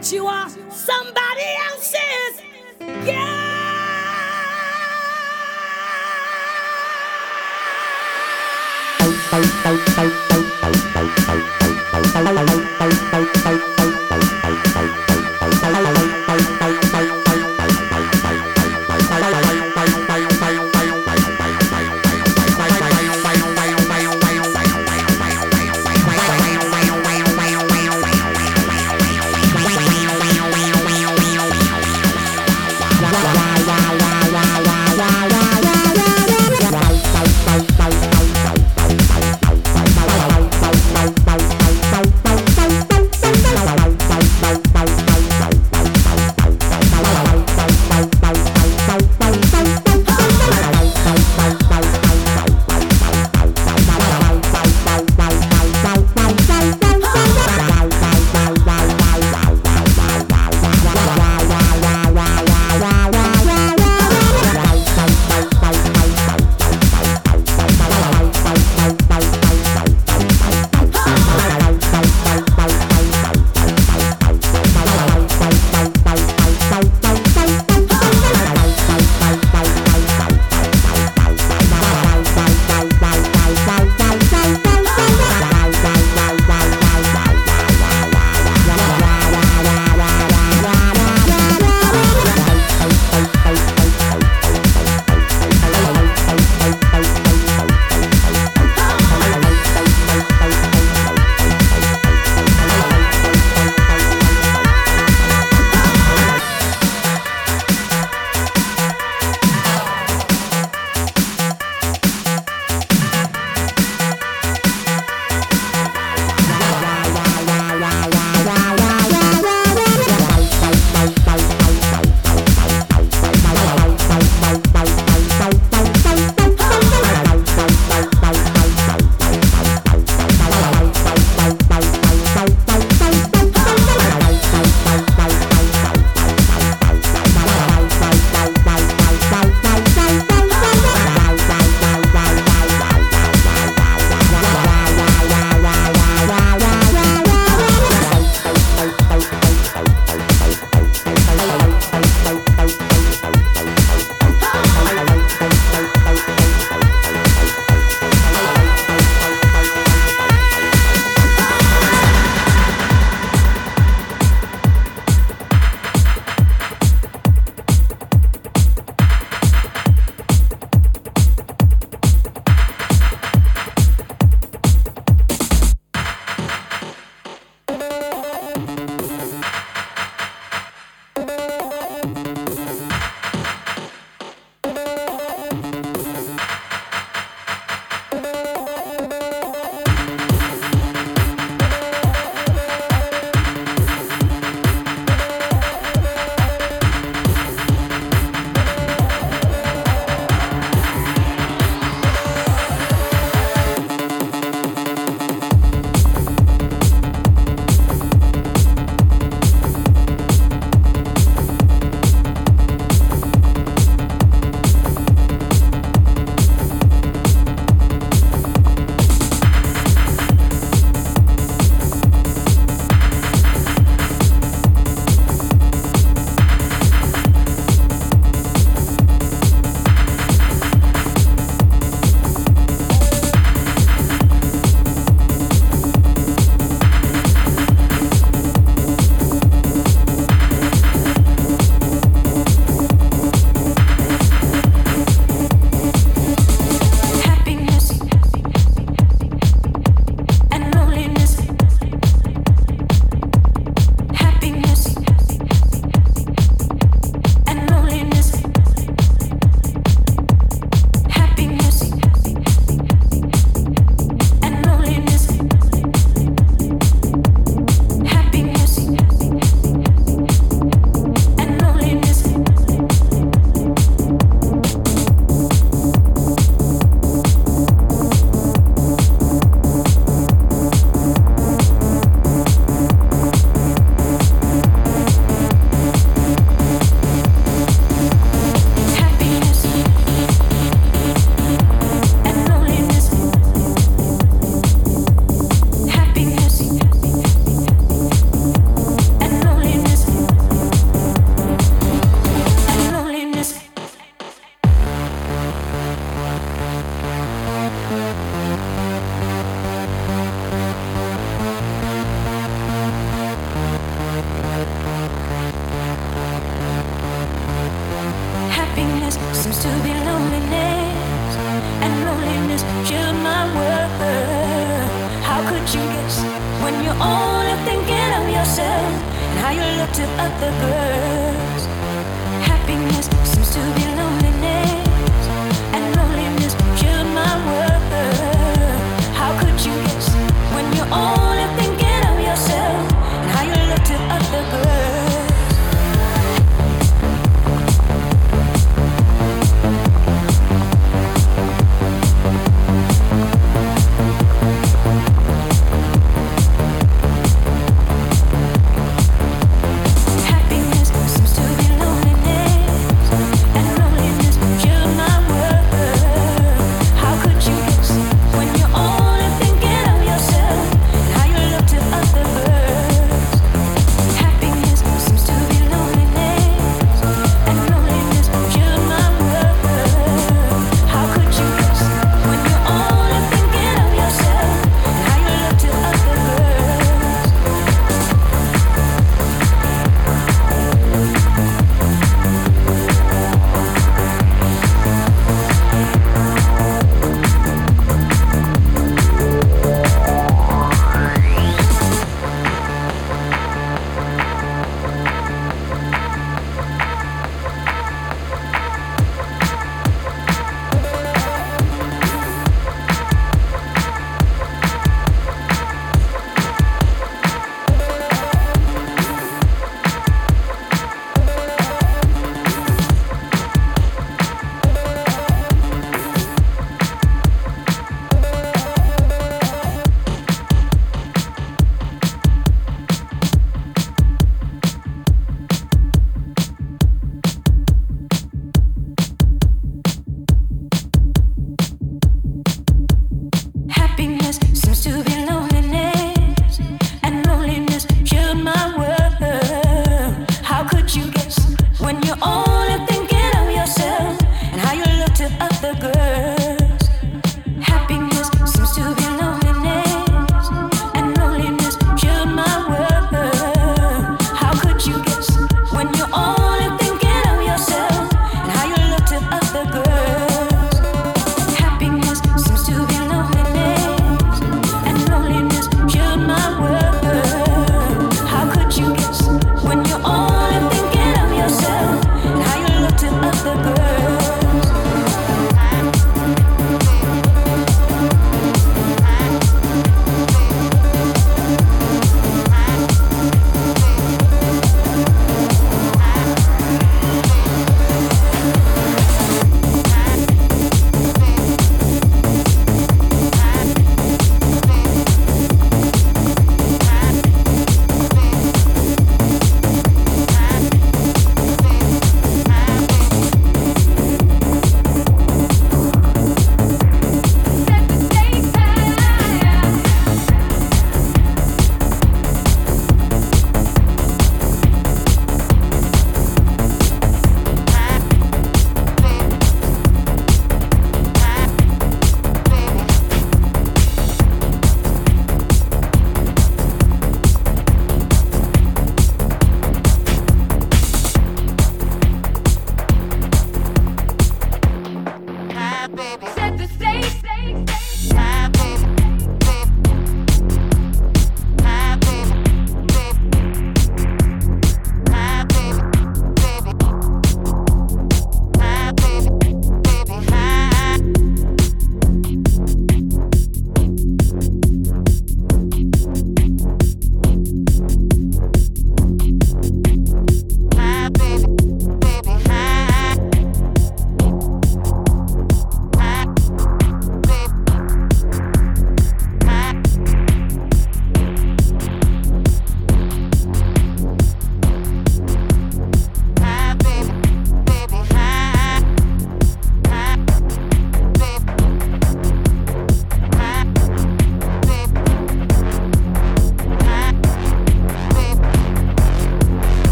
that you are somebody else's. Wow.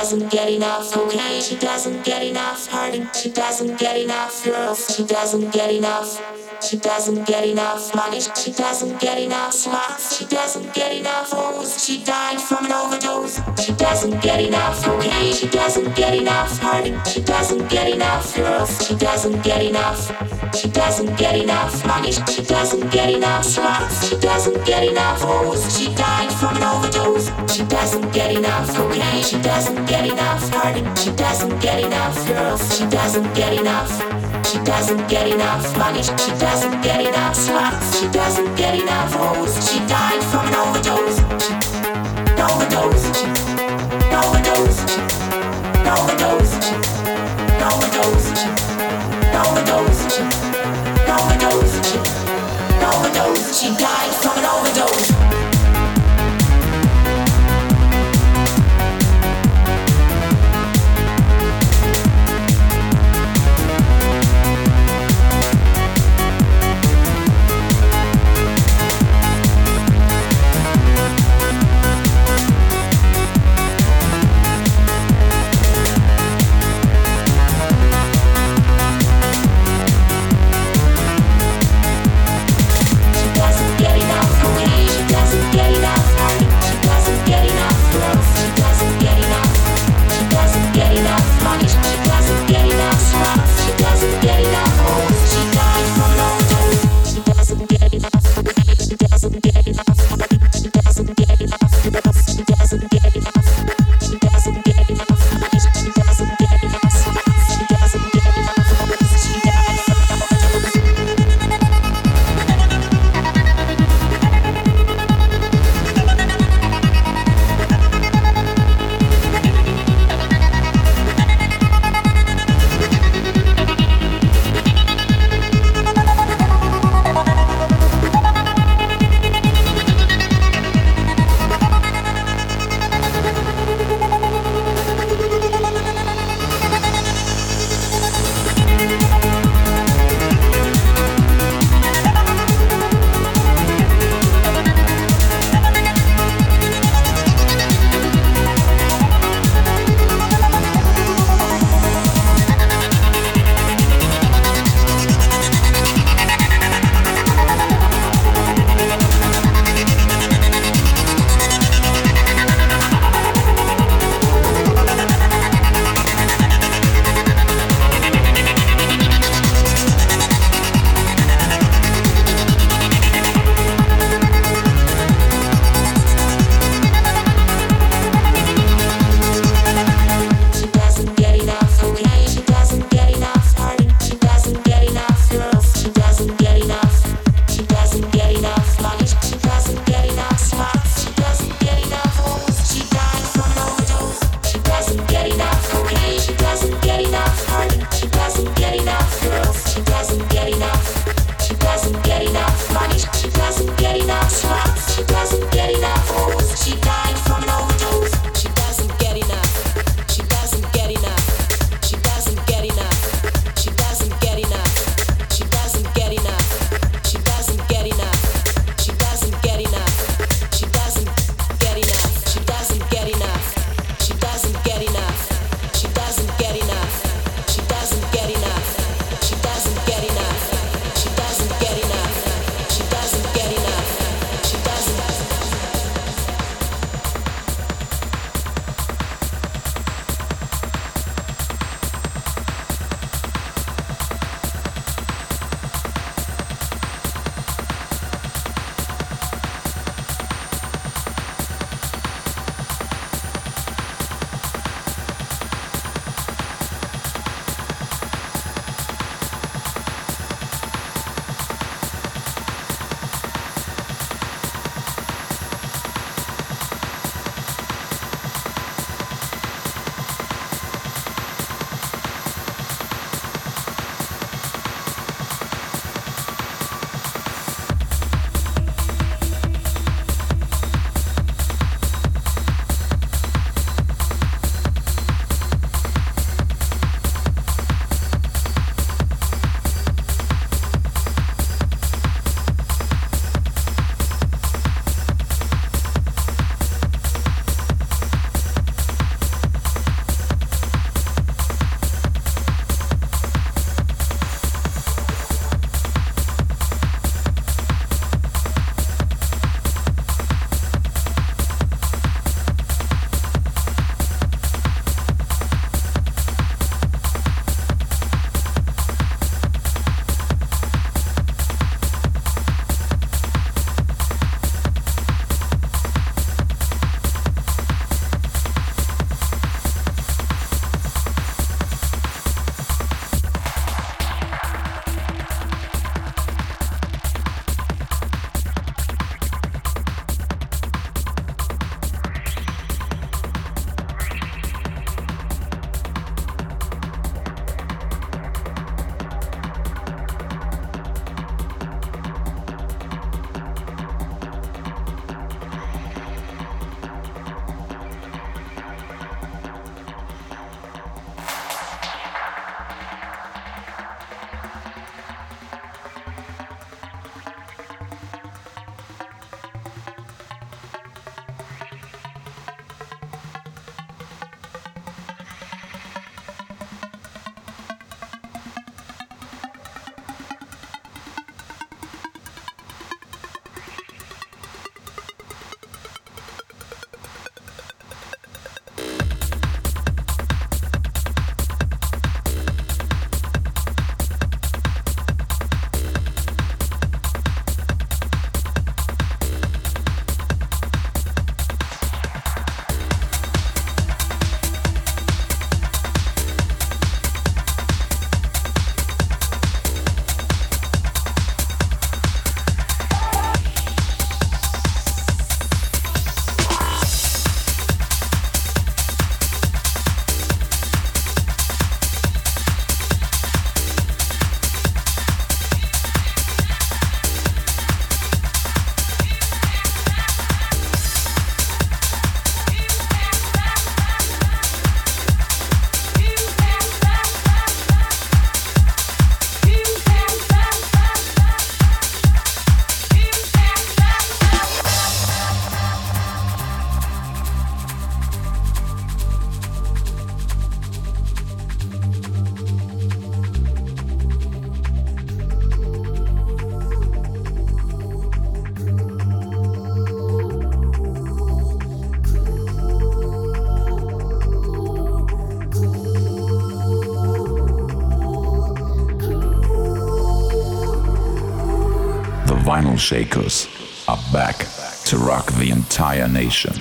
Doesn't get enough. Okay, she doesn't get enough. Hurting, she doesn't get enough. Girls, she doesn't get enough. She doesn't get enough money. She doesn't get enough slots. She doesn't get enough hoes. She died from an overdose. She doesn't get enough. Okay, she doesn't get enough hurting. She doesn't get enough girls. She doesn't get enough. She doesn't get enough money. She doesn't get enough slots. She doesn't get enough hoes. She died from an overdose. She doesn't get enough. Okay, she doesn't get enough hurting. She doesn't get enough girls. She doesn't get enough. She doesn't get enough money. She doesn't get enough slots. She doesn't get enough hoes. She died from an overdose. Overdose. Overdose. Overdose. Overdose. Overdose. Overdose. Overdose. She died from an overdose. Shakers are back to rock the entire nation.